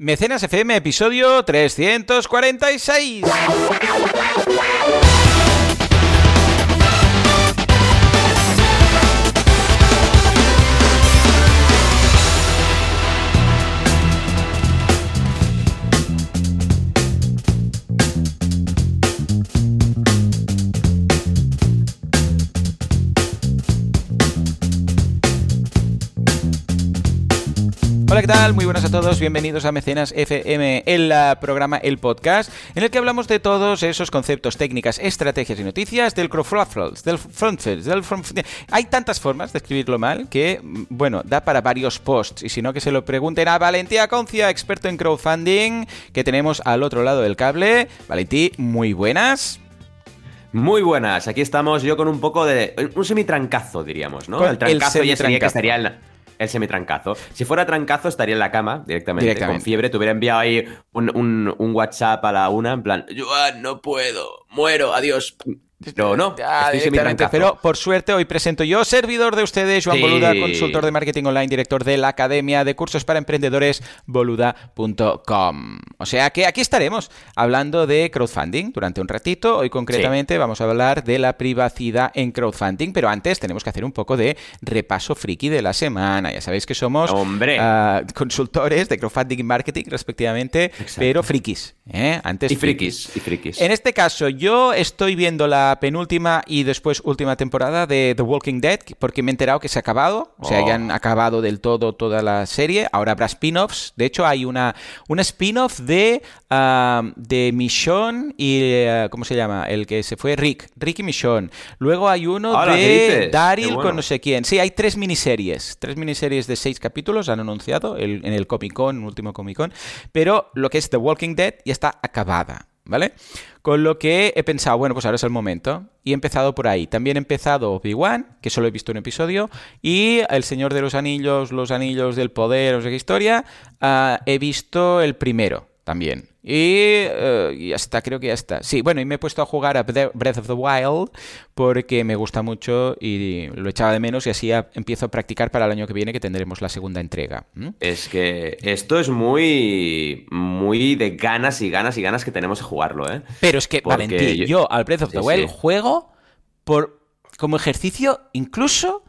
Mecenas FM, episodio 346. Hola, ¿qué tal? Muy buenas a todos, bienvenidos a Mecenas FM, el programa, el podcast, en el que hablamos de todos esos conceptos, técnicas, estrategias y noticias del crowdfunding, del frontfest, del front... Hay tantas formas de escribirlo mal que, bueno, da para varios posts, y si no que se lo pregunten a Valentía Concia, experto en crowdfunding, que tenemos al otro lado del cable. Valentí, muy buenas. Muy buenas, aquí estamos yo con un poco de. un semitrancazo, diríamos, ¿no? Con el trancazo el ya sería que estaría en. El semitrancazo. Si fuera trancazo, estaría en la cama directamente, Directamente. con fiebre. Te hubiera enviado ahí un, un- un WhatsApp a la una, en plan, Joan, no puedo, muero, adiós. No, Ya, estoy directamente, pero por suerte hoy presento yo, servidor de ustedes, Joan Sí. Boluda, consultor de marketing online, director de la Academia de Cursos para Emprendedores, boluda.com. O sea que aquí estaremos hablando de crowdfunding durante un ratito. Hoy concretamente vamos a hablar de la privacidad en crowdfunding, pero antes tenemos que hacer un poco de repaso friki de la semana. Ya sabéis que somos Hombre. ah, consultores de crowdfunding y marketing, respectivamente, pero frikis. ¿eh? Antes Y frikis, y frikis. en este caso, yo estoy viendo la penúltima y después última temporada de The Walking Dead porque me he enterado que se ha acabado. O sea, Oh. ya han acabado del todo toda la serie. Ahora habrá spin-offs. De hecho, hay una, una spin-off de, ah, de Michonne y... eh, ¿Cómo se llama? El que se fue Rick. Rick y Michonne. Luego hay uno Hola, ¿qué de? Daryl bueno. con no sé quién. Sí, hay tres miniseries. Tres miniseries de seis capítulos han anunciado el- en el Comic Con, último Comic Con. Pero lo que es The Walking Dead ya está acabada. ¿Vale? Con lo que he pensado, bueno, pues ahora es el momento. Y he empezado por ahí. También he empezado Obi-Wan, que solo he visto un episodio. Y El Señor de los Anillos, Los Anillos del Poder, o sea qué historia. ah, he visto el primero también. Y eh, ya está, creo que ya está. Sí, bueno, y me he puesto a jugar a Bre- Breath of the Wild porque me gusta mucho y lo echaba de menos y así a- empiezo a practicar para el año que viene que tendremos la segunda entrega. Es que esto es muy, muy de ganas y ganas y ganas que tenemos de jugarlo, ¿eh? Pero es que, Porque Valentín, yo, yo- al Breath of the Sí, Wild sí. juego por como ejercicio, incluso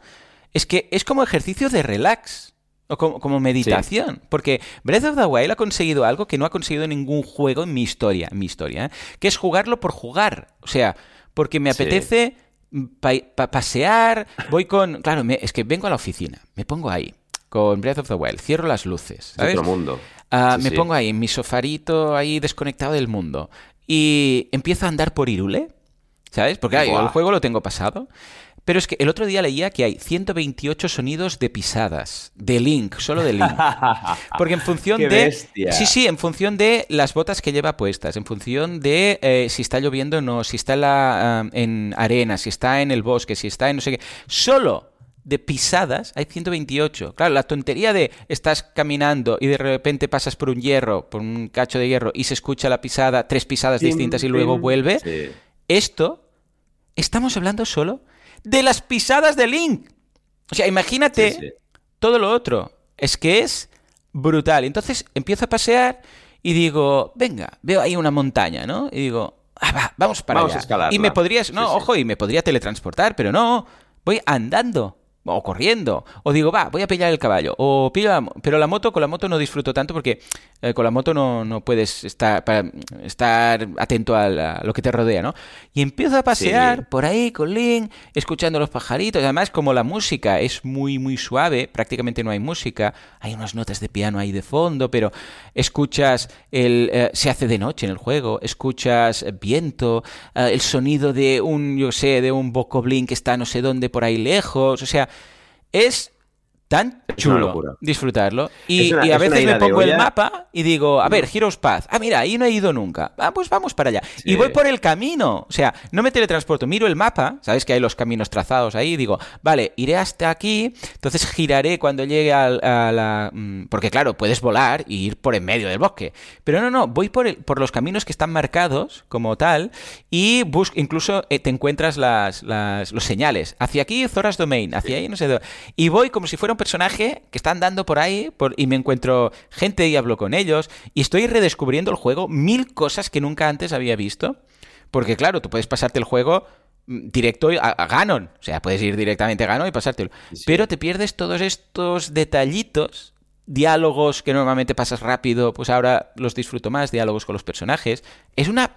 es que es como ejercicio de relax. O como, como meditación. Porque Breath of the Wild ha conseguido algo que no ha conseguido ningún juego en mi historia. En mi historia ¿eh? Que es jugarlo por jugar. O sea, porque me Sí. apetece pa- pa- pasear. Voy con. Claro, me- es que vengo a la oficina. Me pongo ahí. Con Breath of the Wild. Cierro las luces. Es ¿sabes? otro mundo. Ah, Sí, me pongo ahí en mi sofarito, ahí desconectado del mundo. Y empiezo a andar por Irule, ¿sabes? Porque Buah. el juego lo tengo pasado. Pero es que el otro día leía que hay 128 sonidos de pisadas, de Link, solo de Link. Porque en función ¡Qué de... bestia! Sí, sí, en función de las botas que lleva puestas, en función de eh, si está lloviendo o no, si está en, la, ah, en arena, si está en el bosque, si está en no sé qué. Solo de pisadas hay 128. Claro, la tontería de estás caminando y de repente pasas por un hierro, por un cacho de hierro y se escucha la pisada, tres pisadas distintas y luego vuelve. Sí. Esto, estamos hablando solo de las pisadas de Link. O sea, imagínate Sí, sí. todo lo otro. Es que es brutal. Entonces empiezo a pasear y digo, venga, veo ahí una montaña, ¿no? Y digo, ah, va, vamos para Vamos allá. Y me podrías, no, sí. ojo, y me podría teletransportar, pero no, voy andando. O corriendo. O digo, va, voy a pillar el caballo. O pillo la Pero la moto, con la moto no disfruto tanto porque eh, con la moto no, no puedes estar, para- estar atento a, la- a lo que te rodea, ¿no? Y empiezo a pasear Sí. por ahí con Link, escuchando los pajaritos. Además, como la música es muy, muy suave, prácticamente no hay música. Hay unas notas de piano ahí de fondo, pero escuchas el. eh, se hace de noche en el juego, escuchas viento, eh, el sonido de un, yo sé, de un bocoblin que está no sé dónde por ahí lejos. O sea, es tan chulo disfrutarlo. Y, Es una- y a veces me pongo el mapa y digo, a ver, Heroes Path. Ah, mira, ahí no he ido nunca. Ah, pues vamos para allá. Y voy por el camino. O sea, no me teletransporto, miro el mapa, sabes que hay los caminos trazados ahí, y digo, vale, iré hasta aquí, entonces giraré cuando llegue al- a, la... mm, Porque claro, puedes volar y ir por en medio del bosque. Pero no, no, voy por, el- por los caminos que están marcados como tal y bus incluso eh, te encuentras las, las- los señales. Hacia aquí, Zoras Domain, hacia ahí, no sé. dónde. Y voy como si fuera un personaje que está andando por ahí por- y me encuentro gente y hablo con ellos y estoy redescubriendo el juego, mil cosas que nunca antes había visto. Porque claro, tú puedes pasarte el juego mm, directo a, Ganon. O sea, puedes ir directamente a Ganon y pasártelo. Pero te pierdes todos estos detallitos, diálogos que normalmente pasas rápido, pues ahora los disfruto más, diálogos con los personajes. Es una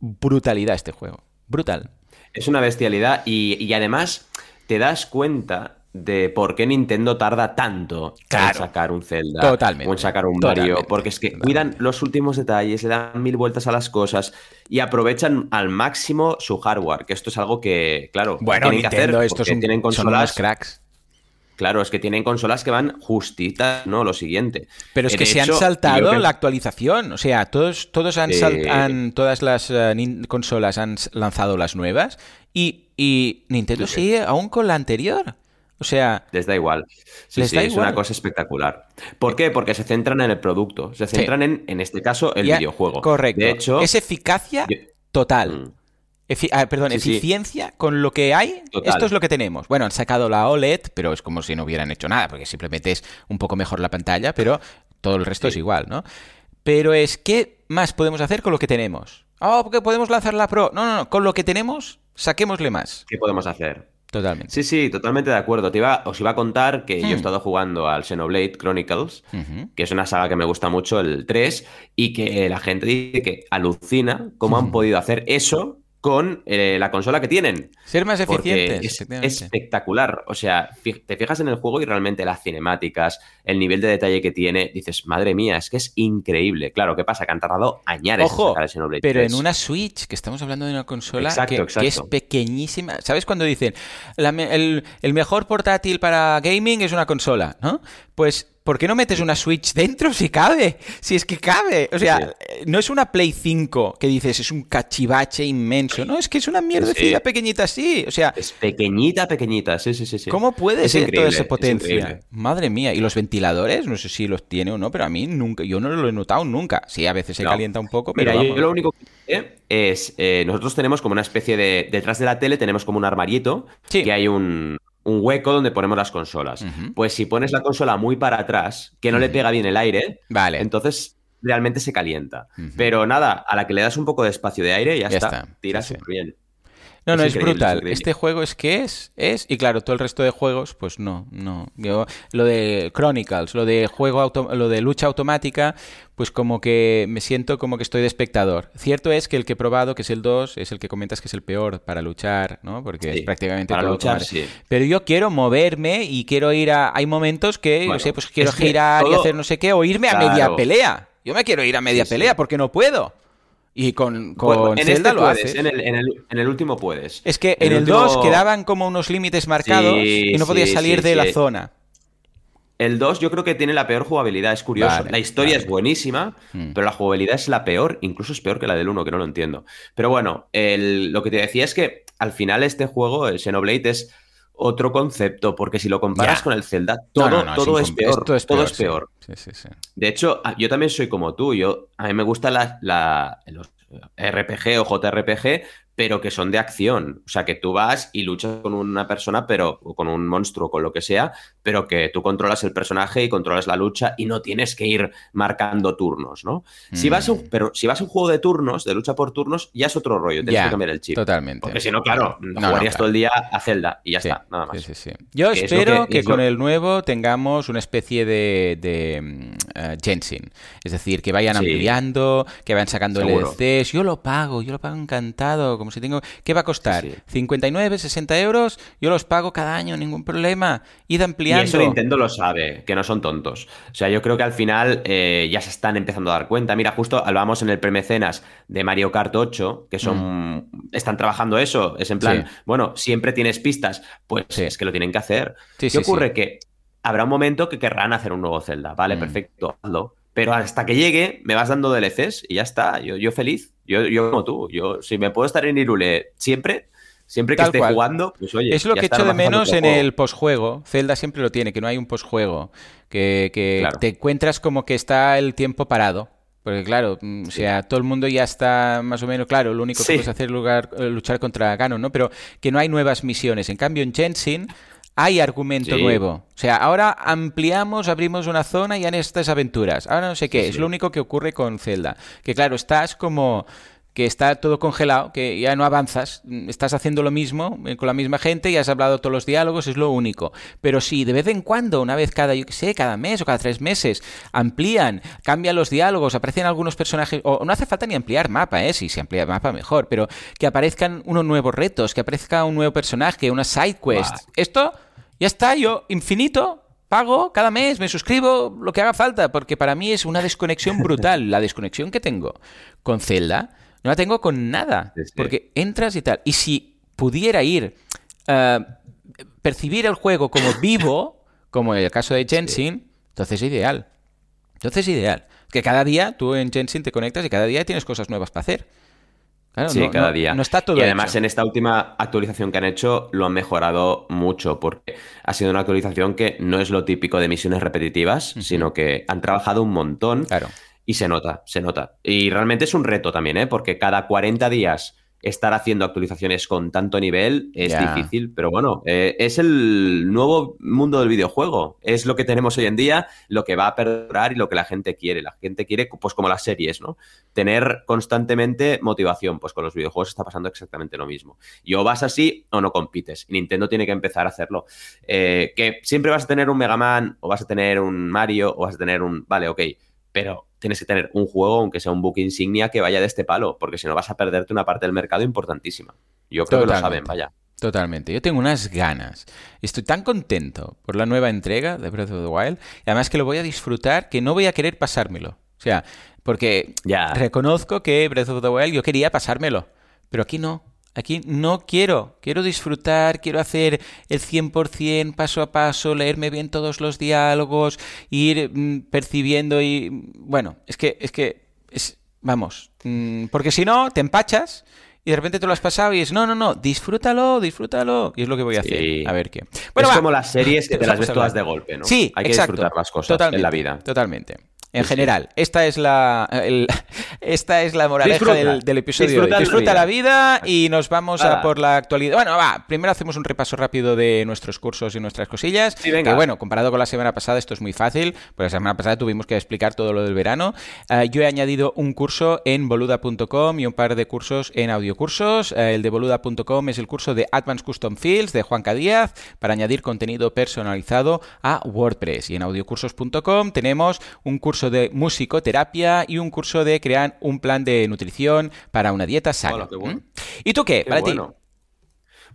brutalidad este juego. Brutal. Es una bestialidad y además te das cuenta de por qué Nintendo tarda tanto en sacar un Zelda totalmente, o en sacar un Mario, porque es que cuidan los últimos detalles, le dan mil vueltas a las cosas y aprovechan al máximo su hardware, que esto es algo que, claro, bueno, tienen que hacer estos tienen consolas cracks. Claro, es que tienen consolas que van justitas, ¿no? Lo siguiente. Pero es que se han saltado la actualización. O sea, todos, todos han, todas las eh, consolas han lanzado las nuevas y, y Nintendo sigue aún con la anterior. O sea. Les da igual. Sí, sí, es una cosa espectacular. ¿Por qué? Porque se centran en el producto. Se centran en, en este caso, el videojuego. Correcto. De hecho. Es eficacia total. Mm. Ah, perdón, eficiencia con lo que hay. Esto es lo que tenemos. Bueno, han sacado la OLED, pero es como si no hubieran hecho nada, porque simplemente es un poco mejor la pantalla, pero todo el resto es igual, ¿no? Pero es, ¿qué más podemos hacer con lo que tenemos? Oh, porque podemos lanzar la Pro. No, no, no. Con lo que tenemos, saquémosle más. ¿Qué podemos hacer? Totalmente. Sí, sí, totalmente de acuerdo. Te iba, os iba a contar que yo he hmm. estado jugando al Xenoblade Chronicles, que es una saga que me gusta mucho, el 3, y que la gente dice que alucina cómo han podido hacer eso con eh, la consola que tienen. Ser más eficientes. Es espectacular. O sea, te fijas en el juego y realmente las cinemáticas, el nivel de detalle que tiene, dices, madre mía, es que es increíble. Claro, ¿qué pasa? Que han tardado añares Ojo, en Xenoblade Pero en una Switch, que estamos hablando de una consola que, es pequeñísima. ¿Sabes cuando dicen el, el mejor portátil para gaming es una consola? ¿No? Pues ¿por qué no metes una Switch dentro si cabe? Si es que cabe. O sea, no es una Play 5 que dices es un cachivache inmenso. No, es que es una mierdecilla pequeñita así. O sea. Es pequeñita, pequeñita. Sí, sí, sí. sí. ¿Cómo puede ser toda esa potencia? Madre mía. ¿Y los ventiladores? No sé si los tiene o no, pero a mí nunca. Yo no lo he notado nunca. Sí, a veces se calienta un poco, pero. Mira, yo lo único que es. Eh, nosotros tenemos como una especie de. Detrás de la tele tenemos como un armarieto. Que hay un un hueco donde ponemos las consolas. Pues si pones la consola muy para atrás, que no le pega bien el aire, vale. entonces realmente se calienta. Pero nada, a la que le das un poco de espacio de aire, ya, ya está. Tira súper bien. No, no, es, brutal. este juego es que es, es, y claro, todo el resto de juegos, pues no, no. Yo, lo de Chronicles, lo de juego lo de lucha automática, pues como que me siento como que estoy de espectador. Cierto es que el que he probado, que es el 2, es el que comentas que es el peor para luchar, ¿no? Porque es prácticamente para luchar, sí. Pero yo quiero moverme y quiero ir a. Hay momentos que, no sé, pues quiero girar y hacer no sé qué, o irme a media pelea. Yo me quiero ir a media pelea porque no puedo. Y con, con en Zelda este lo haces. En el, en, el, en el, último puedes. Es que en, el, 2 quedaban como unos límites marcados y no podías salir de la zona. El 2 yo creo que tiene la peor jugabilidad, es curioso. la historia es buenísima, mm. pero la jugabilidad es la peor, incluso es peor que la del 1, que no lo entiendo. Pero bueno, lo que te decía es que al final este juego, el Xenoblade, es otro concepto, porque si lo comparas con el Zelda, todo, todo es, peor, todo es peor. De hecho, yo también soy como tú, yo, a mí me gusta la, la, los RPG o JRPG, pero que son de acción. O sea, que tú vas y luchas con una persona, pero con un monstruo, con lo que sea, pero que tú controlas el personaje y controlas la lucha y no tienes que ir marcando turnos, ¿no? Si vas a un, mm. pero si vas a un juego de turnos, de lucha por turnos, ya es otro rollo, tienes que cambiar el chip. Totalmente. Porque si no, claro, jugarías todo el día a Zelda y ya está, nada más. Sí, sí, Yo espero que, con el nuevo tengamos una especie de, de mm, Genshin. Es decir, que vayan ampliando, que vayan sacando LCs. Yo lo pago, yo lo pago encantado si tengo... ¿Qué va a costar? ¿59, 60 euros? Yo los pago cada año, ningún problema. Id ampliando. Y eso Nintendo lo sabe, que no son tontos. O sea, yo creo que al final eh, ya se están empezando a dar cuenta. Mira, justo hablábamos en el premecenas de Mario Kart 8, que son... Mm. Están trabajando eso. Es en plan, bueno, siempre tienes pistas. Pues es que lo tienen que hacer. ¿Qué ocurre? Que habrá un momento que querrán hacer un nuevo Zelda. Vale, mm. perfecto, hazlo. Pero hasta que llegue, me vas dando DLCs y ya está. Yo, yo feliz. Yo, yo como tú. Yo, si me puedo estar en Irule siempre, siempre que esté jugando, pues oye. Es lo que echo de menos en el posjuego. Zelda siempre lo tiene, que no hay un posjuego. Que, que te encuentras como que está el tiempo parado. Porque claro, mm, o sea, todo el mundo ya está más o menos claro, lo único que puedes hacer es luchar contra Ganon, ¿no? Pero que no hay nuevas misiones. En cambio, en Genshin hay argumento nuevo. O sea, ahora ampliamos, abrimos una zona y en estas aventuras. Ahora no sé qué, es lo único que ocurre con Zelda. Que claro, estás como que está todo congelado, que ya no avanzas, estás haciendo lo mismo eh, con la misma gente y has hablado todos los diálogos, es lo único. Pero si de vez en cuando, una vez cada, yo qué sé, cada mes o cada tres meses, amplían, cambian los diálogos, aparecen algunos personajes, o no hace falta ni ampliar mapa, ¿eh? Si se amplía el mapa mejor, pero que aparezcan unos nuevos retos, que aparezca un nuevo personaje, una side quest. Esto ya está, yo infinito, pago cada mes, me suscribo, lo que haga falta, porque para mí es una desconexión brutal. la desconexión que tengo con Zelda no la tengo con nada. Porque entras y tal. Y si pudiera ir, uh, percibir el juego como vivo, como en el caso de Genshin, entonces es ideal. Entonces es ideal. Que cada día tú en Genshin te conectas y cada día tienes cosas nuevas para hacer. Sí, cada día. No está todo y además en esta última actualización que han hecho lo han mejorado mucho porque ha sido una actualización que no es lo típico de misiones repetitivas, sino que han trabajado un montón. Claro. Y se nota, se nota. Y realmente es un reto también, ¿eh? Porque cada 40 días estar haciendo actualizaciones con tanto nivel es difícil, pero bueno, eh, es el nuevo mundo del videojuego. Es lo que tenemos hoy en día, lo que va a perdurar y lo que la gente quiere. La gente quiere, pues como las series, ¿no? Tener constantemente motivación. Pues con los videojuegos está pasando exactamente lo mismo. Y o vas así o no compites. Nintendo tiene que empezar a hacerlo. Eh, que siempre vas a tener un Mega Man, o vas a tener un Mario, o vas a tener un. Vale, ok. Pero tienes que tener un juego, aunque sea un book insignia, que vaya de este palo, porque si no vas a perderte una parte del mercado importantísima. Yo creo que lo saben, vaya. Totalmente. Yo tengo unas ganas. Estoy tan contento por la nueva entrega de Breath of the Wild. Y además que lo voy a disfrutar, que no voy a querer pasármelo. O sea, porque ya. reconozco que Breath of the Wild yo quería pasármelo. Pero aquí no. Aquí no quiero, quiero disfrutar, quiero hacer el 100% paso a paso, leerme bien todos los diálogos, ir mm, percibiendo y bueno, es que es que es vamos, mm, porque si no te empachas y de repente te lo has pasado y es, no, no, no, disfrútalo, disfrútalo. Y es lo que voy a hacer. A ver qué. Bueno, es como las series que te las ves todas de golpe, ¿no? Sí, Hay que disfrutar las cosas en la vida. Totalmente. En general, esta es la esta es la moraleja del, episodio. Disfruta, Disfruta la vida y nos vamos a por la actualidad. Bueno, va, primero hacemos un repaso rápido de nuestros cursos y nuestras cosillas. Que bueno, comparado con la semana pasada, esto es muy fácil, porque la semana pasada tuvimos que explicar todo lo del verano. Eh, yo he añadido un curso en boluda.com y un par de cursos en audiocursos. Uh, el de boluda.com es el curso de Advanced Custom Fields de Juanca Díaz para añadir contenido personalizado a WordPress. Y en audiocursos.com tenemos un curso de musicoterapia y un curso de crear un plan de nutrición para una dieta sana. ¿Y tú qué,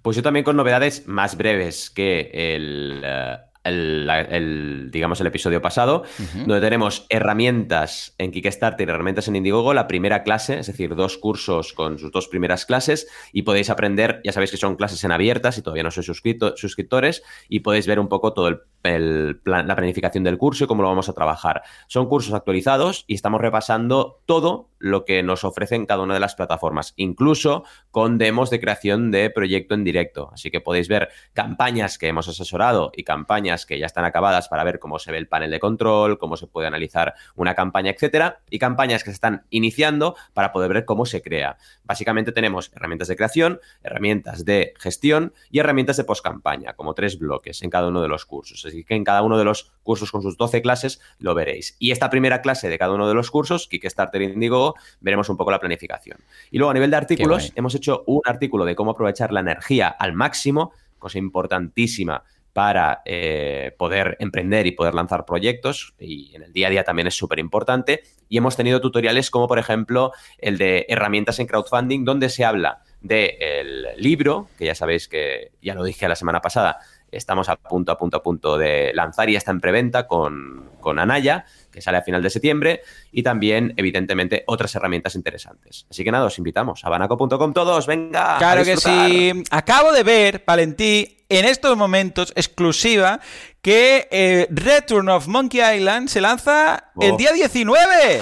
Pues yo también con novedades más breves que el... Eh, el, digamos, el episodio pasado, donde tenemos herramientas en Kickstarter y herramientas en Indiegogo, la primera clase, es decir, dos cursos con sus dos primeras clases, y podéis aprender, ya sabéis que son clases en abiertas y todavía no sois suscriptores, y podéis ver un poco todo el la planificación del curso y cómo lo vamos a trabajar. Son cursos actualizados y estamos repasando todo lo que nos ofrecen cada una de las plataformas, incluso con demos de creación de proyecto en directo. Así que podéis ver campañas que hemos asesorado y campañas que ya están acabadas para ver cómo se ve el panel de control, cómo se puede analizar una campaña, etcétera, y campañas que se están iniciando para poder ver cómo se crea. Básicamente tenemos herramientas de creación, herramientas de gestión y herramientas de post-campaña, como tres bloques en cada uno de los cursos. Así que en cada uno de los cursos con sus 12 clases lo veréis. Y esta primera clase de cada uno de los cursos, Kickstarter Indigo, veremos un poco la planificación. Y luego a nivel de artículos, hemos hecho un artículo de cómo aprovechar la energía al máximo, cosa importantísima para eh, poder emprender y poder lanzar proyectos y en el día a día también es súper importante. Y hemos tenido tutoriales como por ejemplo el de herramientas en crowdfunding donde se habla del libro, que ya sabéis que ya lo dije la semana pasada, estamos a punto, a punto, a punto de lanzar y está en preventa con, con Anaya, que sale a final de septiembre, y también, evidentemente, otras herramientas interesantes. Así que nada, os invitamos a banaco.com todos, venga. Claro que sí. Acabo de ver, Valentí, en estos momentos, exclusiva, que eh, Return of Monkey Island se lanza el oh. día 19.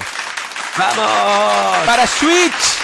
¡Vamos! Para Switch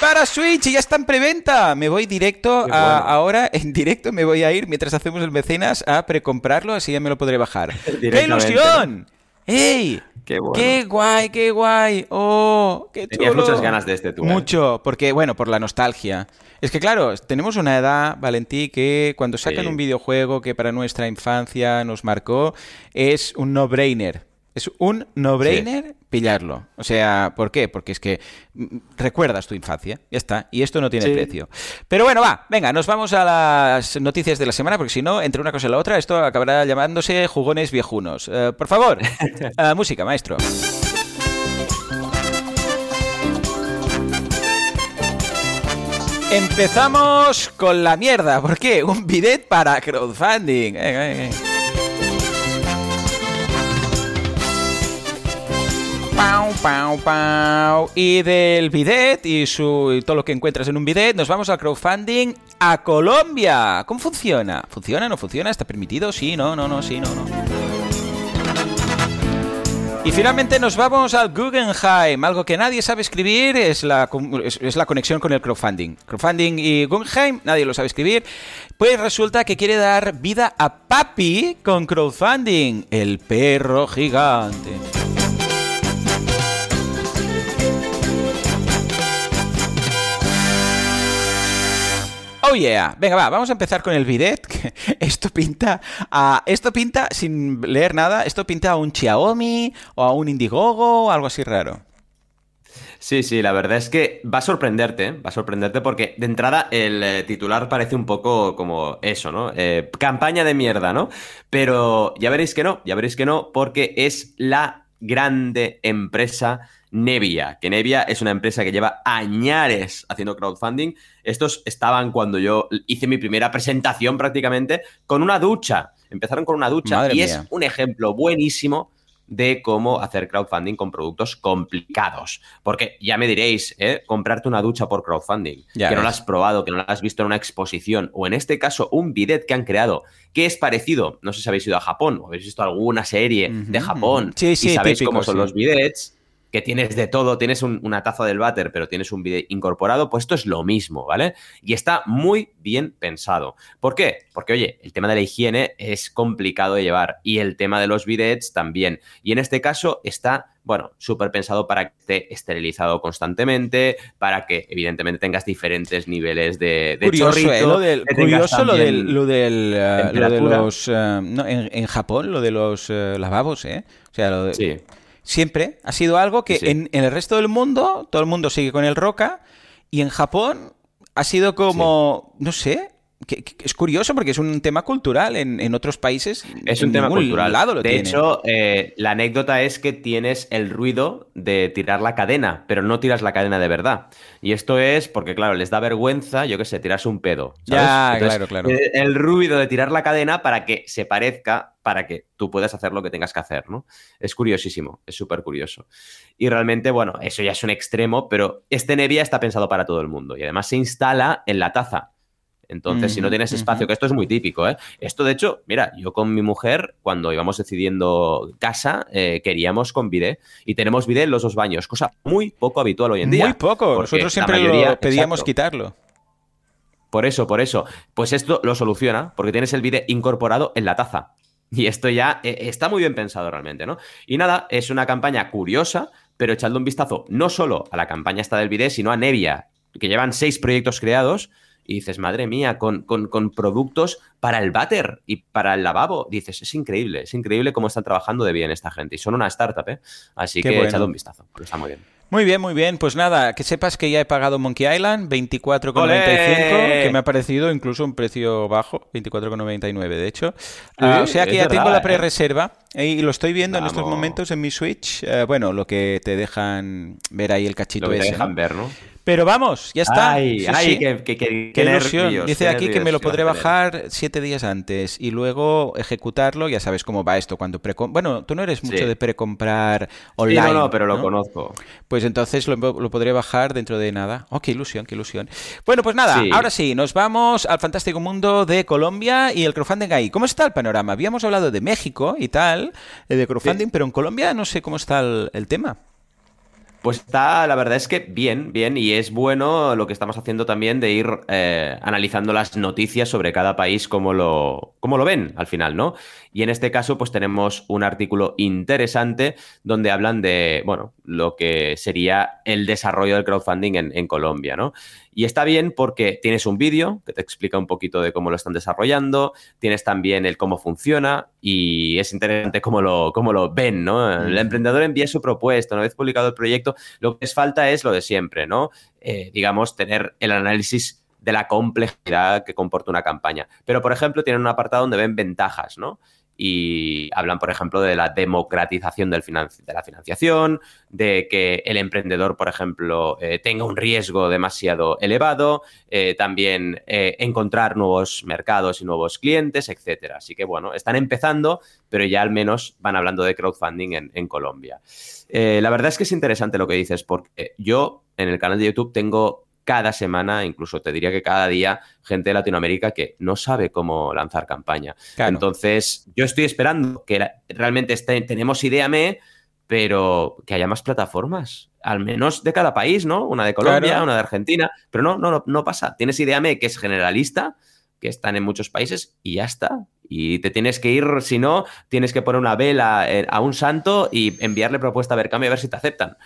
para Switch y ya está en preventa. Me voy directo a, ahora, en directo me voy a ir mientras hacemos el mecenas a precomprarlo, así ya me lo podré bajar. ¡Qué ilusión! ¡Ey! Qué, qué, guay, qué guay. Oh, qué Tenías muchas ganas de este tú. ¿eh? Mucho, porque, bueno, por la nostalgia. Es que, claro, tenemos una edad, Valentí, que cuando sacan un videojuego que para nuestra infancia nos marcó, es un no-brainer. Es un no-brainer pillarlo. O sea, ¿por qué? Porque es que mm, recuerdas tu infancia. Ya está. Y esto no tiene precio. Pero bueno, va. Venga, nos vamos a las noticias de la semana, porque si no, entre una cosa y la otra, esto acabará llamándose jugones viejunos. Eh, por favor, uh, música, maestro. Empezamos con la mierda. ¿Por qué? Un bidet para crowdfunding. Eh, eh, eh. Pau, pau, pau. Y del bidet y, su, todo lo que encuentras en un bidet, nos vamos al crowdfunding a Colombia. ¿Cómo funciona? ¿Funciona? ¿No funciona? ¿Está permitido? Sí, no, no, no, sí, no, no. Y finalmente nos vamos al Guggenheim. Algo que nadie sabe escribir es la, es la conexión con el crowdfunding. Crowdfunding y Guggenheim, nadie lo sabe escribir. Pues resulta que quiere dar vida a Papi con crowdfunding, el perro gigante. Oh yeah. Venga, va, vamos a empezar con el bidet. Esto pinta a. Esto pinta, sin leer nada, esto pinta a un Xiaomi o a un Indiegogo o algo así raro. Sí, sí, la verdad es que va a sorprenderte, va a sorprenderte porque de entrada el eh, titular parece un poco como eso, ¿no? Eh, campaña de mierda, ¿no? Pero ya veréis que no, ya veréis que no, porque es la grande empresa Nevia, que Nevia es una empresa que lleva añares haciendo crowdfunding. Estos estaban cuando yo hice mi primera presentación prácticamente con una ducha. Empezaron con una ducha y es un ejemplo buenísimo de cómo hacer crowdfunding con productos complicados. Porque ya me diréis, ¿eh? comprarte una ducha por crowdfunding, que no la has probado, que no la has visto en una exposición, o en este caso un bidet que han creado, que es parecido, no sé si habéis ido a Japón o habéis visto alguna serie de Japón y sabéis cómo son los bidets que tienes de todo, tienes una taza del váter, pero tienes un bidet incorporado, pues esto es lo mismo, ¿vale? Y está muy bien pensado. ¿Por qué? Porque, oye, el tema de la higiene es complicado de llevar y el tema de los bidets también. Y en este caso está bueno, súper pensado para que esté esterilizado constantemente, para que evidentemente tengas diferentes niveles de, de curioso, ¿eh? lo del, curioso lo del, lo del, eh, lo de los... Eh, no, en, Japón, lo de los lavabos, ¿eh? O sea, lo de... Sí Siempre ha sido algo que en, el resto del mundo todo el mundo sigue con el roca y en Japón ha sido como, no sé, que, es curioso porque es un tema cultural en, otros países. Es un tema cultural. Lado de hecho, eh, la anécdota es que tienes el ruido de tirar la cadena, pero no tiras la cadena de verdad. Y esto es porque, claro, les da vergüenza, yo qué sé, tirarse un pedo. Ya, claro, claro. Eh, el ruido de tirar la cadena para que se parezca para que tú puedas hacer lo que tengas que hacer, ¿no? Es curiosísimo, es súper curioso. Y realmente, bueno, eso ya es un extremo, pero este Nevia está pensado para todo el mundo y además se instala en la taza. Entonces, si no tienes espacio, que esto es muy típico, ¿eh? Esto, de hecho, mira, yo con mi mujer, cuando íbamos decidiendo casa, eh, queríamos con bidet y tenemos bidet en los dos baños, cosa muy poco habitual hoy en día. Muy poco, nosotros siempre pedíamos quitarlo. Por eso, por eso. Pues esto lo soluciona, porque tienes el bidet incorporado en la taza. Y esto ya eh, está muy bien pensado realmente, ¿no? Y nada, es una campaña curiosa, pero echando un vistazo no solo a la campaña esta del bidet, sino a Nevia, que llevan seis proyectos creados, y dices, madre mía, con, con, productos para el váter y para el lavabo. Dices, es increíble, es increíble cómo están trabajando de bien esta gente. Y son una startup, ¿eh? Así que he echado un vistazo, porque está muy bien. Muy bien, muy bien. Pues nada, que sepas que ya he pagado Monkey Island 24,95, que me ha parecido incluso un precio bajo, 24,99 de hecho. Ah, o sea que ya tengo la ¿eh? pre-reserva y lo estoy viendo en estos momentos en mi Switch. Eh, bueno, lo que te dejan ver ahí el cachito lo que Te dejan ver, ¿no? Pero vamos, ya está. Ay, ay, qué ilusión. Dice aquí que me lo podré bajar siete días antes y luego ejecutarlo. Ya sabes cómo va esto cuando pre Bueno, tú no eres mucho de precomprar online. no, no, pero lo conozco. Pues entonces lo, podré bajar dentro de nada. Oh, qué ilusión, qué ilusión. Bueno, pues nada, ahora sí, nos vamos al fantástico mundo de Colombia y el crowdfunding ahí. ¿Cómo está el panorama? Habíamos hablado de México y tal, eh, de crowdfunding, pero en Colombia no sé cómo está el tema. Pues está, la verdad es que bien, bien, y es bueno lo que estamos haciendo también de ir eh, analizando las noticias sobre cada país, como lo, cómo lo ven al final, ¿no? Y en este caso, pues tenemos un artículo interesante donde hablan de, bueno, lo que sería el desarrollo del crowdfunding en Colombia, ¿no? Y está bien porque tienes un vídeo que te explica un poquito de cómo lo están desarrollando, tienes también el cómo funciona y es interesante cómo lo, cómo lo ven, ¿no? El mm. emprendedor envía su propuesta, una vez publicado el proyecto, lo que les falta es lo de siempre, ¿no? Eh, digamos, tener el análisis de la complejidad que comporta una campaña. Pero, por ejemplo, tienen un apartado donde ven ventajas, ¿no? Y hablan, por ejemplo, de la democratización del de la financiación, de que el emprendedor, por ejemplo, eh, tenga un riesgo demasiado elevado, eh, también eh, encontrar nuevos mercados y nuevos clientes, etcétera. Así que, bueno, están empezando, pero ya al menos van hablando de crowdfunding en Colombia. la verdad es que es interesante lo que dices, porque yo en el canal de YouTube tengo cada semana, incluso te diría que cada día, gente de Latinoamérica que no sabe cómo lanzar campaña. Entonces, yo estoy esperando que realmente tenemos idea me, pero que haya más plataformas, al menos de cada país, ¿no? Una de Colombia, una de Argentina, pero no, no, no pasa. Tienes idea me que es generalista, que están en muchos países y ya está. Y te tienes que ir, si no, tienes que poner una vela eh, a un santo y enviarle propuesta a ver cambio a ver si te aceptan.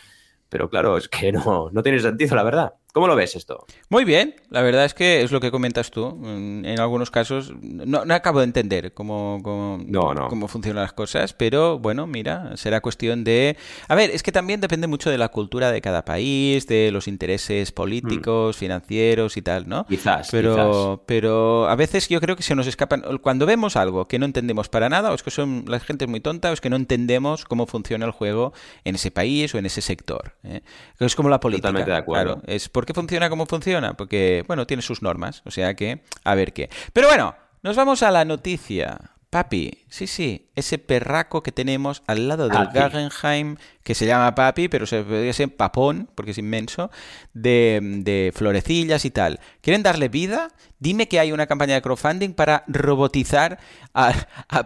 Pero claro, es que no, no tiene sentido, la verdad. ¿Cómo lo ves esto? Muy bien, la verdad es que es lo que comentas tú. En algunos casos no, acabo de entender cómo, cómo, funcionan las cosas, pero bueno, mira, será cuestión de... A ver, es que también depende mucho de la cultura de cada país, de los intereses políticos, mm. financieros y tal, ¿no? Quizás, pero, Pero a veces yo creo que se nos escapan... Cuando vemos algo que no entendemos para nada, o es que son, la gente es muy tonta, o es que no entendemos cómo funciona el juego en ese país o en ese sector. ¿eh? Es como la política. Totalmente de acuerdo. Claro, es ¿Por qué funciona como funciona? Porque, bueno, tiene sus normas, o sea que, a ver qué. Pero bueno, nos vamos a la noticia. Papi, sí, sí, ese perraco que tenemos al lado del Guggenheim, que se llama Papi, pero se podría ser Papón, porque es inmenso, de, florecillas y tal. ¿Quieren darle vida? Dime que hay una campaña de crowdfunding para robotizar a,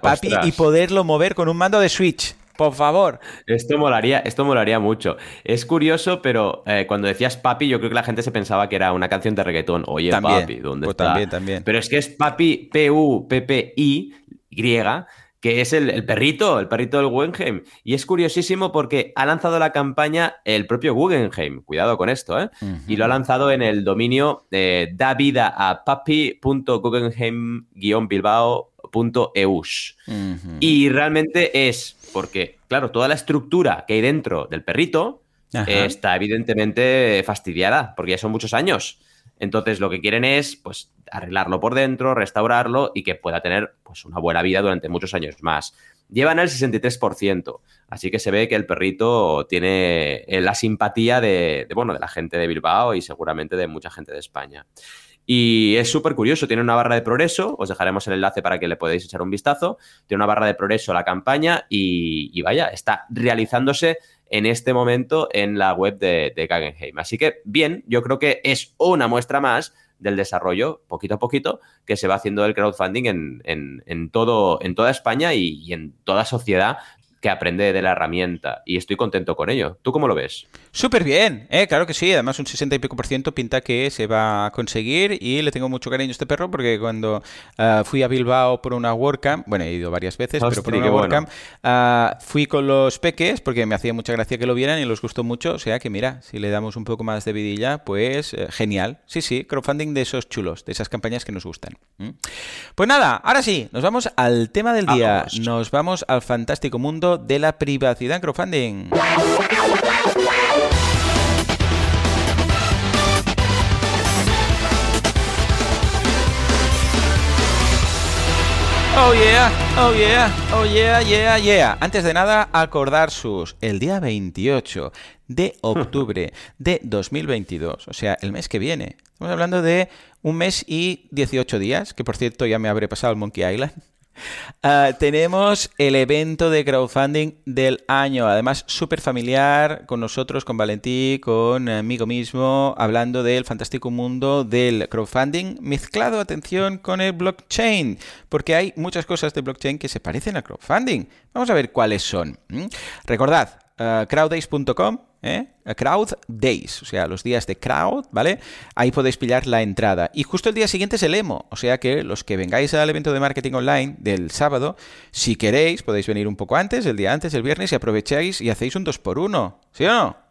Papi y poderlo mover con un mando de Switch. Por favor. Esto molaría, esto molaría mucho. Es curioso, pero eh, cuando decías papi, yo creo que la gente se pensaba que era una canción de reggaetón. Oye, papi, ¿dónde pues está? También, también. Pero es que es papi, P-U-P-P-I, Y, que es el, perrito, el perrito del Guggenheim. Y es curiosísimo porque ha lanzado la campaña el propio Guggenheim. Cuidado con esto, ¿eh? Y lo ha lanzado en el dominio de da vida a papi.guggenheim-bilbao.eus. Y realmente es porque, claro, toda la estructura que hay dentro del perrito está evidentemente fastidiada, porque ya son muchos años. Entonces, lo que quieren es, pues, arreglarlo por dentro, restaurarlo y que pueda tener, pues, una buena vida durante muchos años más. Llevan el 63%, así que se ve que el perrito tiene eh, la simpatía de, bueno, de la gente de Bilbao y seguramente de mucha gente de España. Y es súper curioso, tiene una barra de progreso, os dejaremos el enlace para que le podáis echar un vistazo, tiene una barra de progreso la campaña y, vaya, está realizándose en este momento en la web de, de Así que bien, yo creo que es una muestra más del desarrollo, poquito a poquito, que se va haciendo el crowdfunding en, todo, en toda España y en toda sociedad que aprende de la herramienta y estoy contento con ello. ¿Tú cómo lo ves? Súper bien, ¿eh? claro que sí. Además, un 60 y pico por ciento pinta que se va a conseguir y le tengo mucho cariño a este perro porque cuando ah, fui a Bilbao por una WordCamp, bueno, he ido varias veces, pero por una WordCamp, ah, fui con los peques porque me hacía mucha gracia que lo vieran y les gustó mucho. O sea que, mira, si le damos un poco más de vidilla, pues eh, genial. Sí, sí, crowdfunding de esos chulos, de esas campañas que nos gustan. Pues nada, ahora sí, nos vamos al tema del día. Nos vamos al fantástico mundo de la privacidad en crowdfunding. Oh yeah, oh yeah, oh yeah, yeah, yeah. Antes de nada, acordar sus el día 28 de octubre de 2022, o sea, el mes que viene. Estamos hablando de un mes y 18 días, que por cierto ya me habré pasado el Monkey Island. Ah, tenemos el evento de crowdfunding del año, además súper familiar con nosotros, con Valentí, con amigo mismo, hablando del fantástico mundo del crowdfunding, mezclado, atención, con el blockchain, porque hay muchas cosas de blockchain que se parecen al crowdfunding. Vamos a ver cuáles son. Recordad, uh, ¿eh? Crowd Days, o sea, los días de crowd, ¿vale? Ahí podéis pillar la entrada. Y justo el día siguiente es el emo, o sea que los que vengáis al evento de marketing online del sábado, si queréis, podéis venir un poco antes, el día antes, el viernes, y aprovecháis y hacéis un 2x1, ¿sí o no?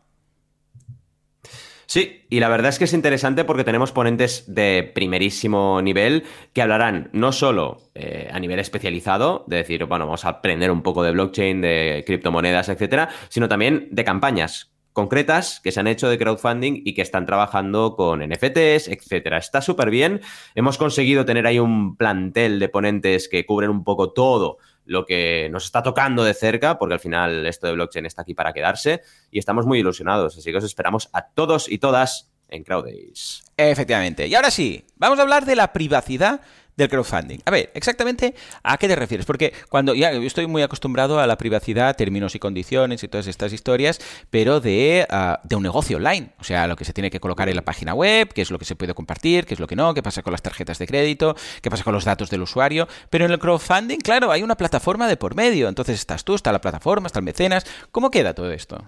Sí, y la verdad es que es interesante porque tenemos ponentes de primerísimo nivel que hablarán no solo eh, a nivel especializado, de decir, bueno, vamos a aprender un poco de blockchain, de criptomonedas, etcétera, sino también de campañas concretas que se han hecho de crowdfunding y que están trabajando con NFTs, etcétera. Está súper bien. Hemos conseguido tener ahí un plantel de ponentes que cubren un poco todo lo que nos está tocando de cerca, porque al final esto de blockchain está aquí para quedarse y estamos muy ilusionados. Así que os esperamos a todos y todas en CrowdAce. Efectivamente. Y ahora sí, vamos a hablar de la privacidad del crowdfunding. A ver, exactamente a qué te refieres, porque cuando ya estoy muy acostumbrado a la privacidad, términos y condiciones y todas estas historias, pero de, ah, de un negocio online, o sea, lo que se tiene que colocar en la página web, qué es lo que se puede compartir, qué es lo que no, qué pasa con las tarjetas de crédito, qué pasa con los datos del usuario, pero en el crowdfunding, claro, hay una plataforma de por medio, entonces estás tú, está la plataforma, está el mecenas, ¿cómo queda todo esto?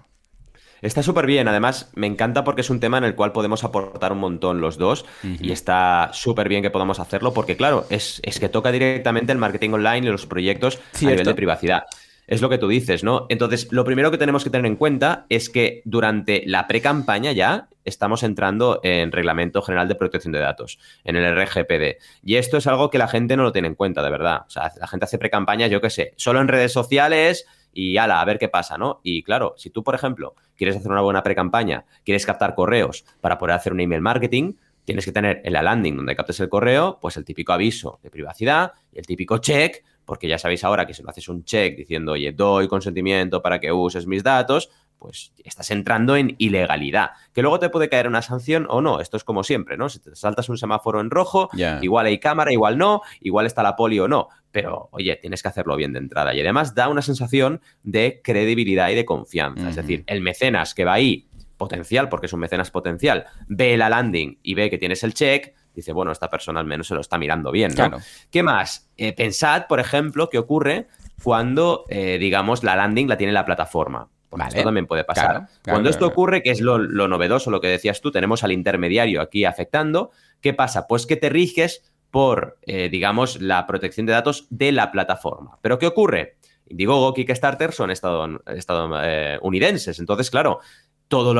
Está súper bien, además me encanta porque es un tema en el cual podemos aportar un montón los dos y está súper bien que podamos hacerlo porque claro, es, que toca directamente el marketing online y los proyectos a nivel de privacidad. Es lo que tú dices, ¿no? Entonces, lo primero que tenemos que tener en cuenta es que durante la pre-campaña ya estamos entrando en Reglamento General de Protección de Datos, en el RGPD. Y esto es algo que la gente no lo tiene en cuenta, de verdad. O sea, la gente hace pre-campaña, yo qué sé, solo en redes sociales y ala, a ver qué pasa, ¿no? Y claro, si tú, por ejemplo, quieres hacer una buena pre-campaña, quieres captar correos para poder hacer un email marketing, tienes que tener en la landing donde captes el correo, pues el típico aviso de privacidad y el típico check, porque ya sabéis ahora que si lo haces un check diciendo, oye, doy consentimiento para que uses mis datos, pues estás entrando en ilegalidad. Que luego te puede caer una sanción o no. Esto es como siempre, ¿no? Si te saltas un semáforo en rojo, igual hay cámara, igual no, igual está la poli o no. Pero, oye, tienes que hacerlo bien de entrada. Y además da una sensación de credibilidad y de confianza. Es decir, el mecenas que va ahí, potencial, porque es un mecenas potencial, ve la landing y ve que tienes el check, dice, bueno, esta persona al menos se lo está mirando bien, ¿no? ¿Qué más? Eh, pensad, por ejemplo, qué ocurre cuando, eh, digamos, la landing la tiene la plataforma. Esto también puede pasar. Cuando esto ocurre, que es lo, novedoso, lo que decías tú, tenemos al intermediario aquí afectando. ¿Qué pasa? Pues que te riges por, eh, digamos, la protección de datos de la plataforma. ¿Pero qué ocurre? Indiegogo, Kickstarter son estadounidenses. Entonces, claro, todo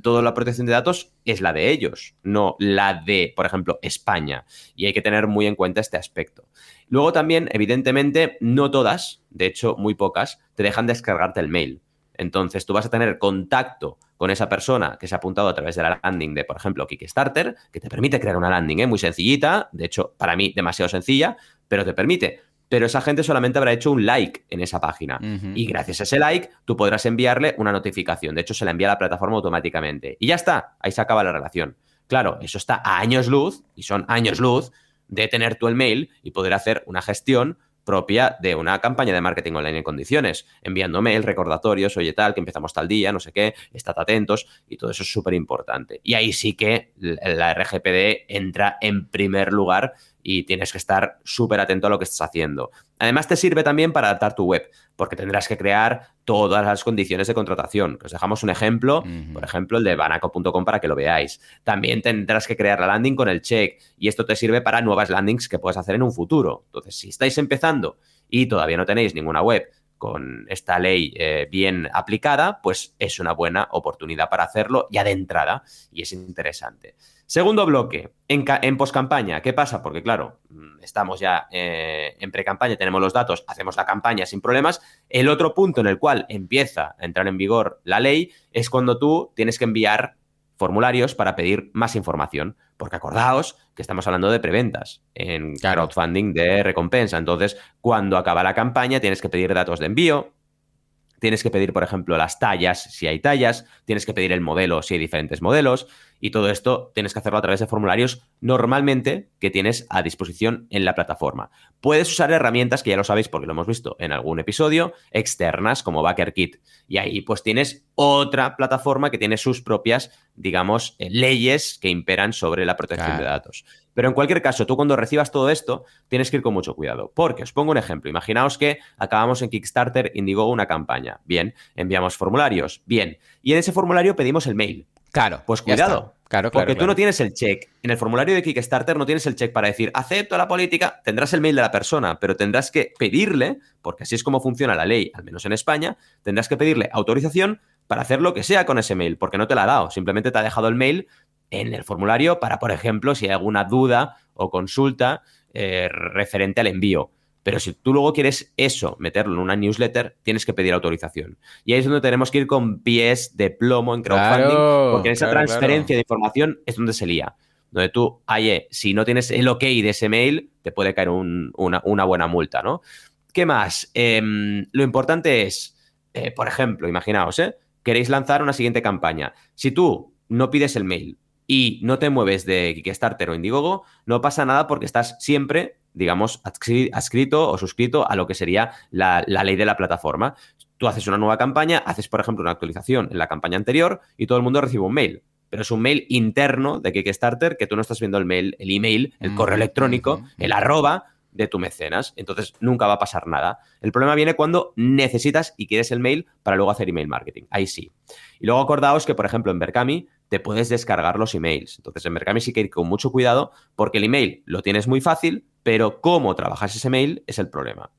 toda la protección de datos es la de ellos, no la de, por ejemplo, España. Y hay que tener muy en cuenta este aspecto. Luego también, evidentemente, no todas, de hecho, muy pocas, te dejan descargarte el mail. Entonces, tú vas a tener contacto con esa persona que se ha apuntado a través de la landing de, por ejemplo, Kickstarter, que te permite crear una landing ¿eh? muy sencillita, de hecho, para mí demasiado sencilla, pero te permite. Pero esa gente solamente habrá hecho un like en esa página. Y gracias a ese like, tú podrás enviarle una notificación. De hecho, se la envía a la plataforma automáticamente. Y ya está, ahí se acaba la relación. Claro, eso está a años luz, y son años luz, de tener tú el mail y poder hacer una gestión propia de una campaña de marketing online en condiciones, enviando mail, recordatorios, oye tal, que empezamos tal día, no sé qué, estad atentos y todo eso es súper importante. Y ahí sí que la RGPD entra en primer lugar y tienes que estar súper atento a lo que estás haciendo. Además, te sirve también para adaptar tu web, porque tendrás que crear todas las condiciones de contratación. Os dejamos un ejemplo, por ejemplo, el de banaco.com para que lo veáis. También tendrás que crear la landing con el check, y esto te sirve para nuevas landings que puedas hacer en un futuro. Entonces, si estáis empezando y todavía no tenéis ninguna web con esta ley eh, bien aplicada, pues es una buena oportunidad para hacerlo ya de entrada y es interesante. Segundo bloque, en, en campaña ¿qué pasa? Porque claro, mm, estamos ya eh, en pre-campaña, tenemos los datos, hacemos la campaña sin problemas. El otro punto en el cual empieza a entrar en vigor la ley es cuando tú tienes que enviar formularios para pedir más información, porque acordaos que estamos hablando de preventas en crowdfunding de recompensa. Entonces, cuando acaba la campaña, tienes que pedir datos de envío, Tienes que pedir, por ejemplo, las tallas, si hay tallas, tienes que pedir el modelo, si hay diferentes modelos, Y todo esto tienes que hacerlo a través de formularios normalmente que tienes a disposición en la plataforma. Puedes usar herramientas que ya lo sabéis porque lo hemos visto en algún episodio, externas como BackerKit. Y ahí pues tienes otra plataforma que tiene sus propias, digamos, eh, leyes que imperan sobre la protección de datos. Pero en cualquier caso, tú cuando recibas todo esto, tienes que ir con mucho cuidado. Porque os pongo un ejemplo. Imaginaos que acabamos en Kickstarter Indiegogo una campaña. Bien, enviamos formularios. Bien. Y en ese formulario pedimos el mail. Claro. Pues cuidado. Claro, Porque tú no tienes el check. En el formulario de Kickstarter no tienes el check para decir acepto la política. Tendrás el mail de la persona, pero tendrás que pedirle, porque así es como funciona la ley, al menos en España, tendrás que pedirle autorización para hacer lo que sea con ese mail, porque no te la ha dado. Simplemente te ha dejado el mail en el formulario para, por ejemplo, si hay alguna duda o consulta eh, referente al envío. Pero si tú luego quieres eso, meterlo en una newsletter, tienes que pedir autorización. Y ahí es donde tenemos que ir con pies de plomo en crowdfunding, porque en esa transferencia de información es donde se lía. Donde tú, oye, si no tienes el ok de ese mail, te puede caer una, buena multa, ¿no? ¿Qué más? Em, lo importante es, eh, por ejemplo, imaginaos, ¿eh? Queréis lanzar una siguiente campaña. Si tú no pides el mail y no te mueves de Kickstarter o Indiegogo, no pasa nada porque estás siempre, digamos, adscrito o suscrito a lo que sería la, ley de la plataforma. Tú haces una nueva campaña, haces, por ejemplo, una actualización en la campaña anterior y todo el mundo recibe un mail. Pero es un mail interno de Kickstarter que tú no estás viendo el mail, el email, el correo electrónico, el arroba de tu mecenas. Entonces nunca va a pasar nada. El problema viene cuando necesitas y quieres el mail para luego hacer email marketing. Ahí sí. Y luego acordaos que, por ejemplo, en Berkami te puedes descargar los emails. Entonces, en Mercami sí que ir con mucho cuidado porque el email lo tienes muy fácil, pero cómo trabajas ese email es el problema.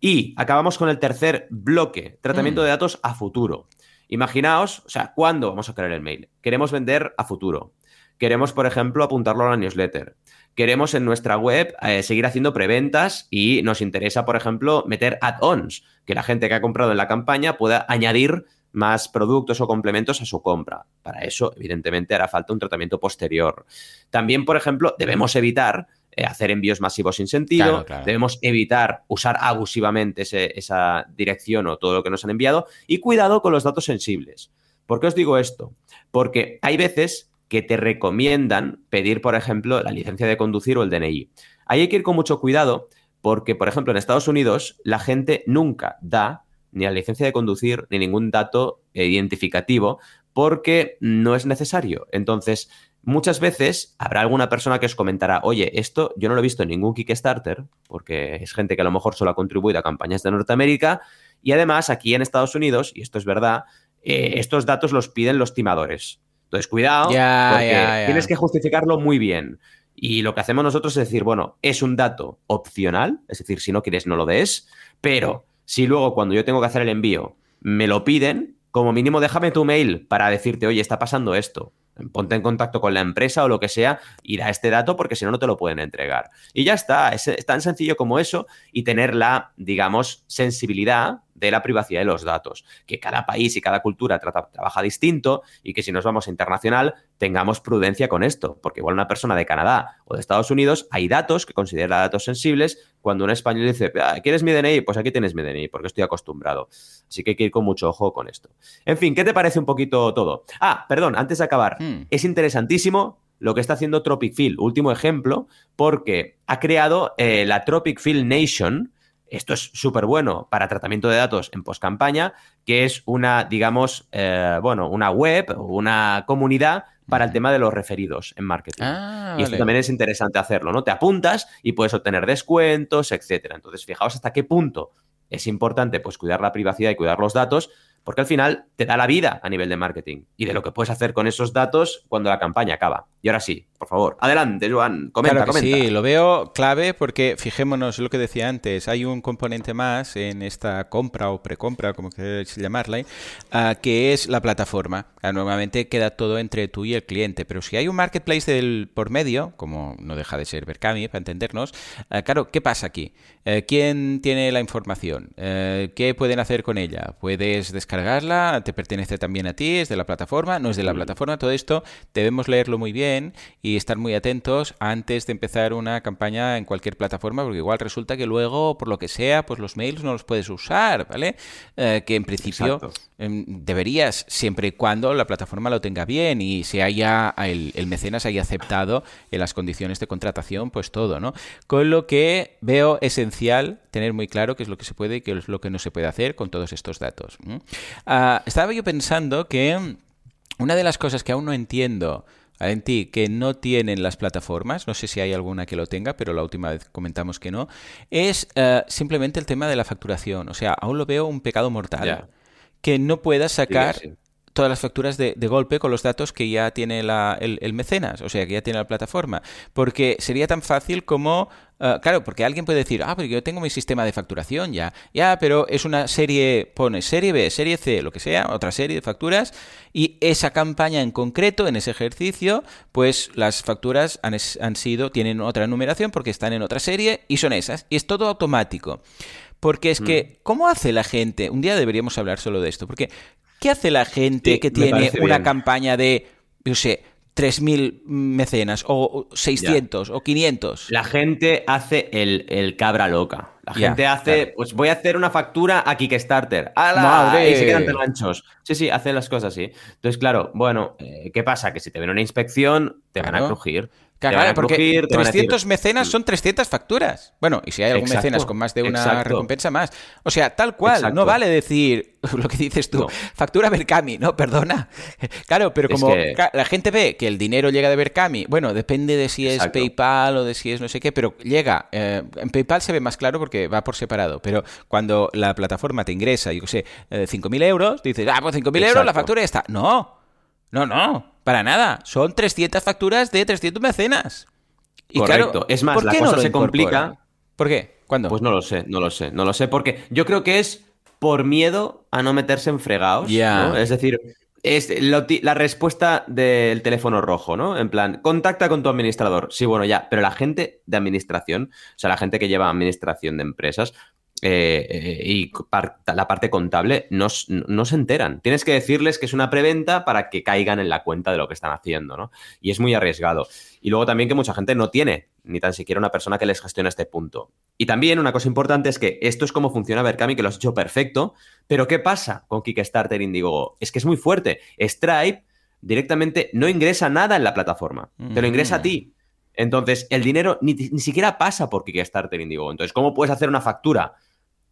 Y acabamos con el tercer bloque, tratamiento mm. de datos a futuro. Imaginaos, o sea, ¿cuándo vamos a crear el mail? Queremos vender a futuro. Queremos, por ejemplo, apuntarlo a la newsletter. Queremos en nuestra web eh, seguir haciendo preventas y nos interesa, por ejemplo, meter add-ons, que la gente que ha comprado en la campaña pueda añadir más productos o complementos a su compra. Para eso, evidentemente, hará falta un tratamiento posterior. También, por ejemplo, debemos evitar eh, hacer envíos masivos sin sentido, debemos evitar usar abusivamente esa dirección o todo lo que nos han enviado y cuidado con los datos sensibles. ¿Por qué os digo esto? Porque hay veces que te recomiendan pedir, por ejemplo, la licencia de conducir o el DNI. Ahí hay que ir con mucho cuidado porque, por ejemplo, en Estados Unidos la gente nunca da ni la licencia de conducir, ni ningún dato identificativo, porque no es necesario. Entonces, muchas veces habrá alguna persona que os comentará, oye, esto yo no lo he visto en ningún Kickstarter, porque es gente que a lo mejor solo ha contribuido a campañas de Norteamérica, y además aquí en Estados Unidos, y esto es verdad, eh, estos datos los piden los timadores. Entonces, cuidado, porque tienes que justificarlo muy bien. Y lo que hacemos nosotros es decir, bueno, es un dato opcional, es decir, si no quieres no lo des, pero si luego cuando yo tengo que hacer el envío me lo piden, como mínimo déjame tu mail para decirte, oye, está pasando esto. Ponte en contacto con la empresa o lo que sea y da este dato porque si no, no te lo pueden entregar. Y ya está, es, tan sencillo como eso y tener la, digamos, sensibilidad de la privacidad de los datos. Que cada país y cada cultura trabaja distinto y que si nos vamos a internacional tengamos prudencia con esto, porque igual una persona de Canadá o de Estados Unidos hay datos que considera datos sensibles cuando un español dice, ah, ¿quieres mi DNI? Pues aquí tienes mi DNI, porque estoy acostumbrado. Así que hay que ir con mucho ojo con esto. En fin, ¿qué te parece un poquito todo? Ah, perdón, antes de acabar, hmm. es interesantísimo lo que está haciendo Tropic Field, último ejemplo, porque ha creado eh, la Tropic Field Nation, esto es súper bueno para tratamiento de datos en post-campaña, que es una, digamos, eh, bueno, una web o una comunidad para el tema de los referidos en marketing. Ah, y esto también es interesante hacerlo, ¿no? Te apuntas y puedes obtener descuentos, etcétera. Entonces, fijaos hasta qué punto es importante pues cuidar la privacidad y cuidar los datos, porque al final te da la vida a nivel de marketing y de lo que puedes hacer con esos datos cuando la campaña acaba. Y ahora sí, por favor, adelante, Joan, comenta, claro comenta. Sí, lo veo clave porque fijémonos lo que decía antes, hay un componente más en esta compra o precompra, como queréis llamarla, uh, que es la plataforma. Uh, normalmente queda todo entre tú y el cliente, pero si hay un marketplace del por medio, como no deja de ser Berkami, para entendernos, uh, claro, ¿qué pasa aquí? Eh, ¿Quién tiene la información? Eh, ¿Qué pueden hacer con ella? ¿Puedes descargarla? ¿Te pertenece también a ti? ¿Es de la plataforma? ¿No es de la plataforma? Todo esto debemos leerlo muy bien bien y estar muy atentos antes de empezar una campaña en cualquier plataforma, porque igual resulta que luego, por lo que sea, pues los mails no los puedes usar, ¿vale? Eh, que en principio em, deberías, siempre y cuando la plataforma lo tenga bien y se haya, el, el mecenas haya aceptado en las condiciones de contratación, pues todo, ¿no? Con lo que veo esencial tener muy claro qué es lo que se puede y qué es lo que no se puede hacer con todos estos datos. Ah, estaba yo pensando que una de las cosas que aún no entiendo en ti que no tienen las plataformas, no sé si hay alguna que lo tenga, pero la última vez comentamos que no, es eh, simplemente el tema de la facturación. O sea, aún lo veo un pecado mortal. Que no puedas sacar todas las facturas de, golpe con los datos que ya tiene el, mecenas, o sea, que ya tiene la plataforma. Porque sería tan fácil como... Eh, claro, porque alguien puede decir, ah, pero yo tengo mi sistema de facturación ya. Ya, pero es una serie, pones serie B, serie C, lo que sea, otra serie de facturas, y esa campaña en concreto, en ese ejercicio, pues las facturas han, han sido, tienen otra numeración porque están en otra serie y son esas. Y es todo automático. Porque es que, mm. ¿cómo hace la gente? Un día deberíamos hablar solo de esto, porque ¿Qué hace la gente que tiene una campaña de, yo sé, 3.000 mecenas o 600 o 500? La gente hace el, cabra loca. La gente hace, pues voy a hacer una factura a Kickstarter. ¡Hala! Y se quedan tan anchos. Sí, sí, hace las cosas así. Entonces, claro, bueno, eh, ¿qué pasa? Que si te ven una inspección, te van a crujir. Claro, porque 300 mecenas son 300 facturas. Bueno, y si hay algún mecenas con más de una recompensa más. O sea, tal cual, no vale decir lo que dices tú, factura Berkami, no, perdona. Claro, pero como la gente ve que el dinero llega de Berkami, bueno, depende de si es PayPal o de si es no sé qué, pero llega. Eh, en PayPal se ve más claro porque va por separado, pero cuando la plataforma te ingresa, yo qué sé, 5.000 eh, euros, dices, ah, pues 5.000 euros, la factura ya está. No, no, no. Para nada. Son 300 facturas de 300 mecenas. Y Correcto. es más, la cosa se complica. ¿Por qué? ¿Cuándo? Pues no lo sé, no lo sé, no lo sé. Porque yo creo que es por miedo a no meterse en fregados. Es decir, es la respuesta del teléfono rojo, ¿no? En plan, contacta con tu administrador. Sí, bueno, ya, pero la gente de administración, o sea, la gente que lleva administración de empresas, eh, eh, y la parte contable no, se enteran. Tienes que decirles que es una preventa para que caigan en la cuenta de lo que están haciendo, ¿no? Y es muy arriesgado. Y luego también que mucha gente no tiene ni tan siquiera una persona que les gestione este punto. Y también una cosa importante es que esto es como funciona Berkami, que lo has hecho perfecto, pero ¿qué pasa con Kickstarter Indiegogo? Es que es muy fuerte. Stripe directamente no ingresa nada en la plataforma, te lo ingresa a ti. Entonces, el dinero ni, ni siquiera pasa por Kickstarter Indiegogo. Entonces, ¿cómo puedes hacer una factura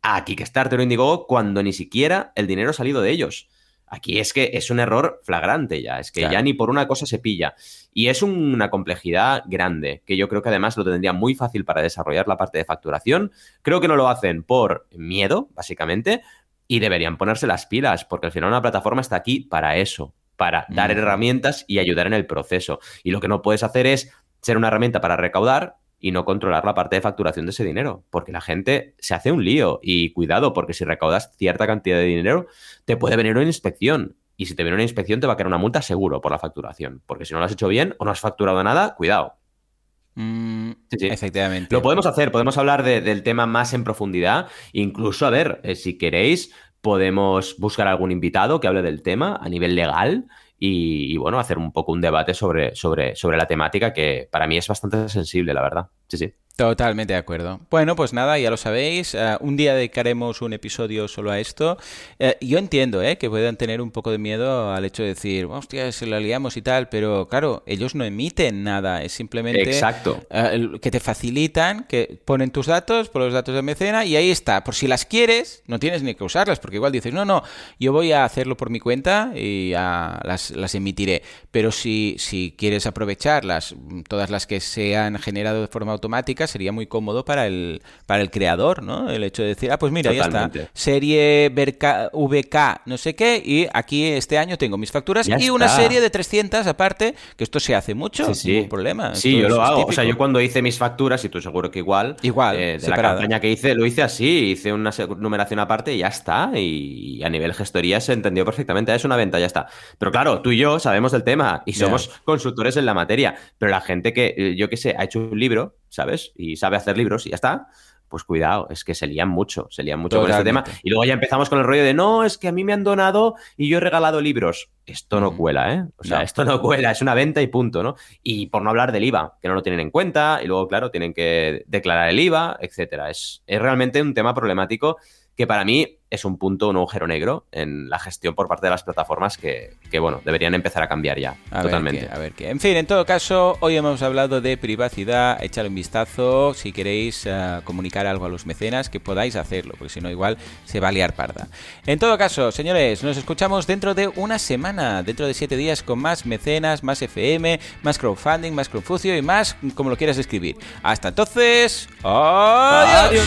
a Kickstarter o Indiegogo cuando ni siquiera el dinero ha salido de ellos. Aquí es que es un error flagrante ya, es que ya ni por una cosa se pilla. Y es una complejidad grande, que yo creo que además lo tendría muy fácil para desarrollar la parte de facturación. Creo que no lo hacen por miedo, básicamente, y deberían ponerse las pilas, porque al final una plataforma está aquí para eso, para dar herramientas y ayudar en el proceso. Y lo que no puedes hacer es ser una herramienta para recaudar y no controlar la parte de facturación de ese dinero, porque la gente se hace un lío y cuidado, porque si recaudas cierta cantidad de dinero, te puede venir una inspección. Y si te viene una inspección, te va a caer una multa seguro por la facturación, porque si no lo has hecho bien o no has facturado nada, cuidado. Mm, efectivamente. Lo podemos hacer, podemos hablar del tema más en profundidad. Incluso, a ver, eh, si queréis, podemos buscar algún invitado que hable del tema a nivel legal y, bueno, hacer un poco un debate sobre, sobre, sobre la temática que para mí es bastante sensible, la verdad. Sí, sí. Totalmente de acuerdo. Bueno, pues nada, ya lo sabéis. Eh, un día dedicaremos un episodio solo a esto. Eh, yo entiendo eh, que puedan tener un poco de miedo al hecho de decir, hostia, se lo liamos y tal, pero claro, ellos no emiten nada. Es simplemente Exacto. que te facilitan, que ponen tus datos, por los datos de mecena y ahí está. Por si las quieres, no tienes ni que usarlas, porque igual dices, no, no, yo voy a hacerlo por mi cuenta y las, las emitiré. Pero si, si quieres aprovecharlas, todas las que se han generado de forma automática, sería muy cómodo para el, para el creador, ¿no? El hecho de decir, ah, pues mira, ya está, serie VK, no sé qué, y aquí este año tengo mis facturas y una serie de 300 aparte, que esto se hace mucho, sin problema. Sí, yo lo hago. O sea, yo cuando hice mis facturas, y tú seguro que igual, igual eh, de la campaña que hice, lo hice así, hice una numeración aparte y ya está. Y a nivel gestoría se entendió perfectamente, es una venta, ya está. Pero claro, tú y yo sabemos del tema y somos consultores en la materia, pero la gente que, yo qué sé, ha hecho un libro ¿sabes? Y sabe hacer libros y ya está. pues cuidado, es que se lían mucho, se lían mucho con este tema. Y luego ya empezamos con el rollo de, no, es que a mí me han donado y yo he regalado libros. Esto no cuela, ¿eh? O sea, esto no cuela, es una venta y punto, ¿no? Y por no hablar del IVA, que no lo tienen en cuenta, y luego, claro, tienen que declarar el IVA, etcétera. Es, es realmente un tema problemático que para mí es un punto, un agujero negro en la gestión por parte de las plataformas que, bueno, deberían empezar a cambiar ya. totalmente. a ver qué. En fin, en todo caso, hoy hemos hablado de privacidad. Echale un vistazo si queréis eh, comunicar algo a los mecenas, que podáis hacerlo, porque si no, igual se va a liar parda. En todo caso, señores, nos escuchamos dentro de una semana, dentro de siete días, con más mecenas, más FM, más crowdfunding, más crowdfucio y más como lo quieras escribir. Hasta entonces, adiós.